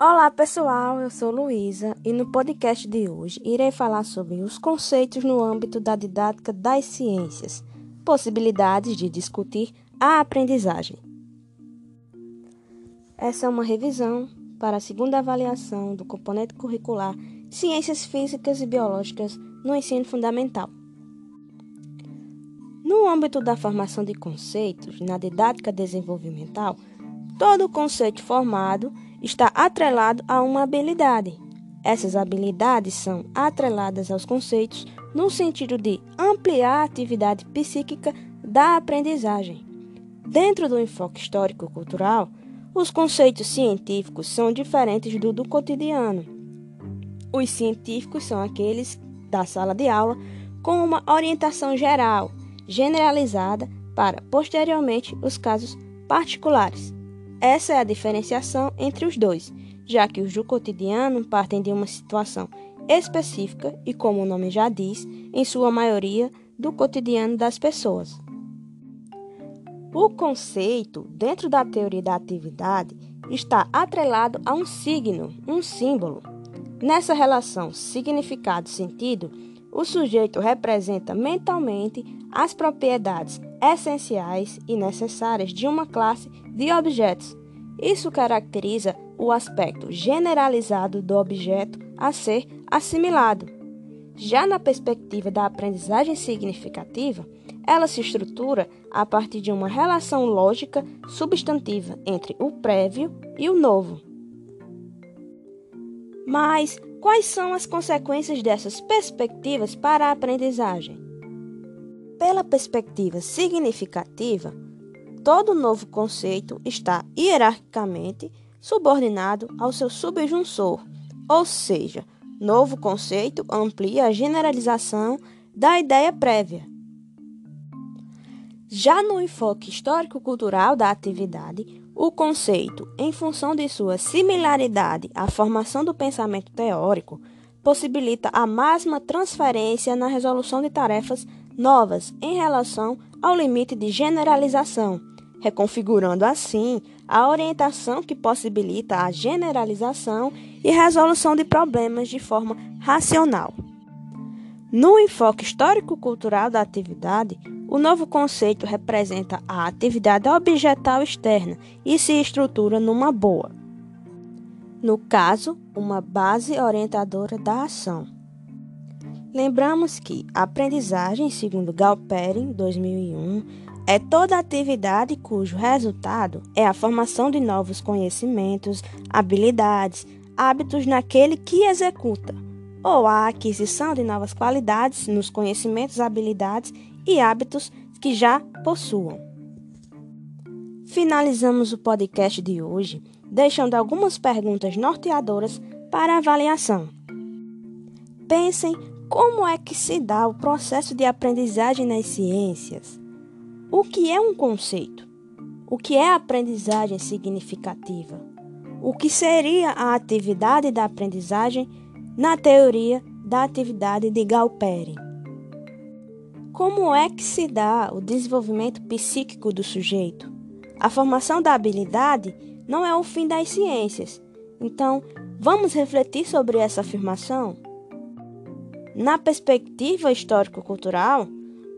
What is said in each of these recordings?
Olá pessoal, eu sou Luísa e no podcast de hoje irei falar sobre os conceitos no âmbito da didática das ciências, possibilidades de discutir a aprendizagem. Essa é uma revisão para a segunda avaliação do componente curricular Ciências Físicas e Biológicas no ensino fundamental. No âmbito da formação de conceitos na didática desenvolvimental, todo conceito formado está atrelado a uma habilidade. Essas habilidades são atreladas aos conceitos no sentido de ampliar a atividade psíquica da aprendizagem. Dentro do enfoque histórico-cultural, os conceitos científicos são diferentes do do cotidiano. Os científicos são aqueles da sala de aula com uma orientação geral, generalizada, para posteriormente os casos particulares. Essa é a diferenciação entre os dois, já que os do cotidiano partem de uma situação específica e, como o nome já diz, em sua maioria, do cotidiano das pessoas. O conceito, dentro da teoria da atividade, está atrelado a um signo, um símbolo. Nessa relação significado-sentido, o sujeito representa mentalmente as propriedades essenciais e necessárias de uma classe de objetos. Isso caracteriza o aspecto generalizado do objeto a ser assimilado. Já na perspectiva da aprendizagem significativa, ela se estrutura a partir de uma relação lógica substantiva entre o prévio e o novo. Mas quais são as consequências dessas perspectivas para a aprendizagem? Pela perspectiva significativa, todo novo conceito está hierarquicamente subordinado ao seu subjunsor, ou seja, novo conceito amplia a generalização da ideia prévia. Já no enfoque histórico-cultural da atividade, o conceito, em função de sua similaridade à formação do pensamento teórico, possibilita a máxima transferência na resolução de tarefas novas em relação ao limite de generalização, reconfigurando assim a orientação que possibilita a generalização e resolução de problemas de forma racional. No enfoque histórico-cultural da atividade, o novo conceito representa a atividade objetal externa e se estrutura numa boa. No caso, uma base orientadora da ação. Lembramos que a aprendizagem, segundo Galperin, 2001, é toda atividade cujo resultado é a formação de novos conhecimentos, habilidades, hábitos naquele que executa, ou a aquisição de novas qualidades nos conhecimentos, habilidades e hábitos que já possuam. Finalizamos o podcast de hoje deixando algumas perguntas norteadoras para avaliação. Pensem como é que se dá o processo de aprendizagem nas ciências? O que é um conceito? O que é aprendizagem significativa? O que seria a atividade da aprendizagem na teoria da atividade de Galperi? Como é que se dá o desenvolvimento psíquico do sujeito? A formação da habilidade não é o fim das ciências. Então, vamos refletir sobre essa afirmação? Na perspectiva histórico-cultural,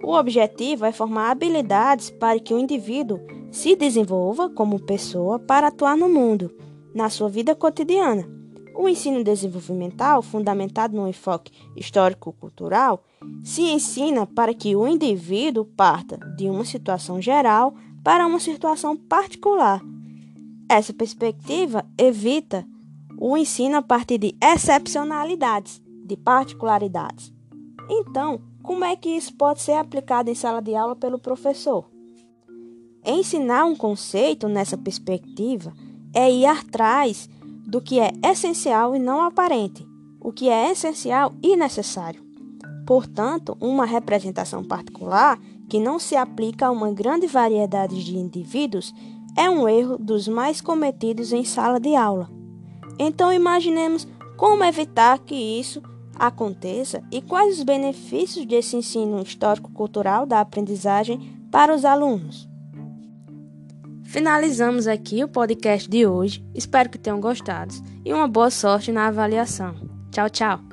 o objetivo é formar habilidades para que o indivíduo se desenvolva como pessoa para atuar no mundo, na sua vida cotidiana. O ensino desenvolvimental, fundamentado no enfoque histórico-cultural, se ensina para que o indivíduo parta de uma situação geral para uma situação particular. Essa perspectiva evita o ensino a partir de excepcionalidades de particularidades. Então, como é que isso pode ser aplicado em sala de aula pelo professor? Ensinar um conceito nessa perspectiva é ir atrás do que é essencial e não aparente, o que é essencial e necessário. Portanto, uma representação particular que não se aplica a uma grande variedade de indivíduos é um erro dos mais cometidos em sala de aula. Então, imaginemos como evitar que isso aconteça e quais os benefícios desse ensino histórico-cultural da aprendizagem para os alunos. Finalizamos aqui o podcast de hoje. Espero que tenham gostado e uma boa sorte na avaliação. Tchau, tchau.